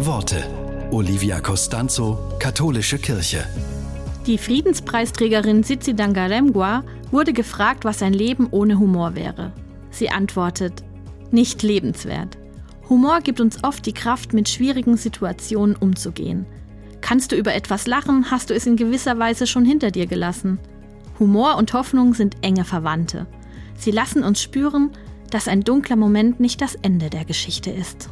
Worte. Olivia Costanzo, Katholische Kirche. Die Friedenspreisträgerin Sitsi Dangaremgua wurde gefragt, was ein Leben ohne Humor wäre. Sie antwortet, nicht lebenswert. Humor gibt uns oft die Kraft, mit schwierigen Situationen umzugehen. Kannst du über etwas lachen, hast du es in gewisser Weise schon hinter dir gelassen. Humor und Hoffnung sind enge Verwandte. Sie lassen uns spüren, dass ein dunkler Moment nicht das Ende der Geschichte ist.